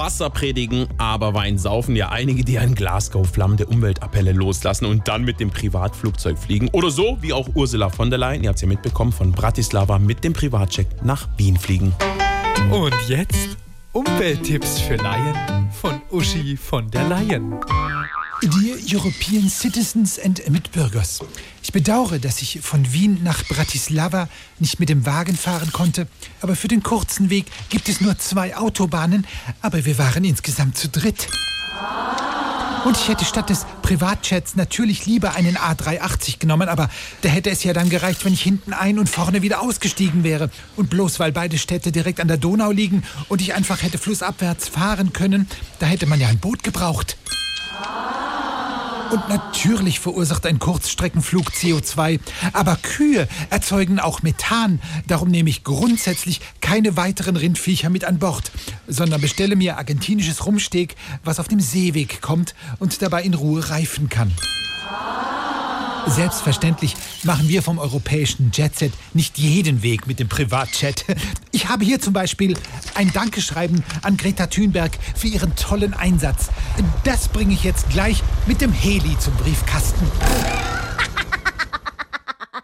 Wasser predigen, aber Wein saufen. Ja, einige, die in Glasgow flammende Umweltappelle loslassen und dann mit dem Privatflugzeug fliegen. Oder so, wie auch Ursula von der Leyen, ihr habt es ja mitbekommen, von Bratislava mit dem Privatcheck nach Wien fliegen. Und jetzt Umwelttipps für Laien von Uschi von der Leyen. Dear European Citizens and Mitbürgers, ich bedauere, dass ich von Wien nach Bratislava nicht mit dem Wagen fahren konnte, aber für den kurzen Weg gibt es nur zwei Autobahnen, aber wir waren insgesamt zu dritt. Und ich hätte statt des Privatjets natürlich lieber einen A380 genommen, aber da hätte es ja dann gereicht, wenn ich hinten ein und vorne wieder ausgestiegen wäre. Und bloß weil beide Städte direkt an der Donau liegen und ich einfach hätte flussabwärts fahren können, da hätte man ja ein Boot gebraucht. Und natürlich verursacht ein Kurzstreckenflug CO2. Aber Kühe erzeugen auch Methan. Darum nehme ich grundsätzlich keine weiteren Rindviecher mit an Bord, sondern bestelle mir argentinisches Rumsteak, was auf dem Seeweg kommt und dabei in Ruhe reifen kann. Selbstverständlich machen wir vom europäischen Jetset nicht jeden Weg mit dem Privatjet. Ich habe hier zum Beispiel ein Dankeschreiben an Greta Thunberg für ihren tollen Einsatz. Das bringe ich jetzt gleich mit dem Heli zum Briefkasten.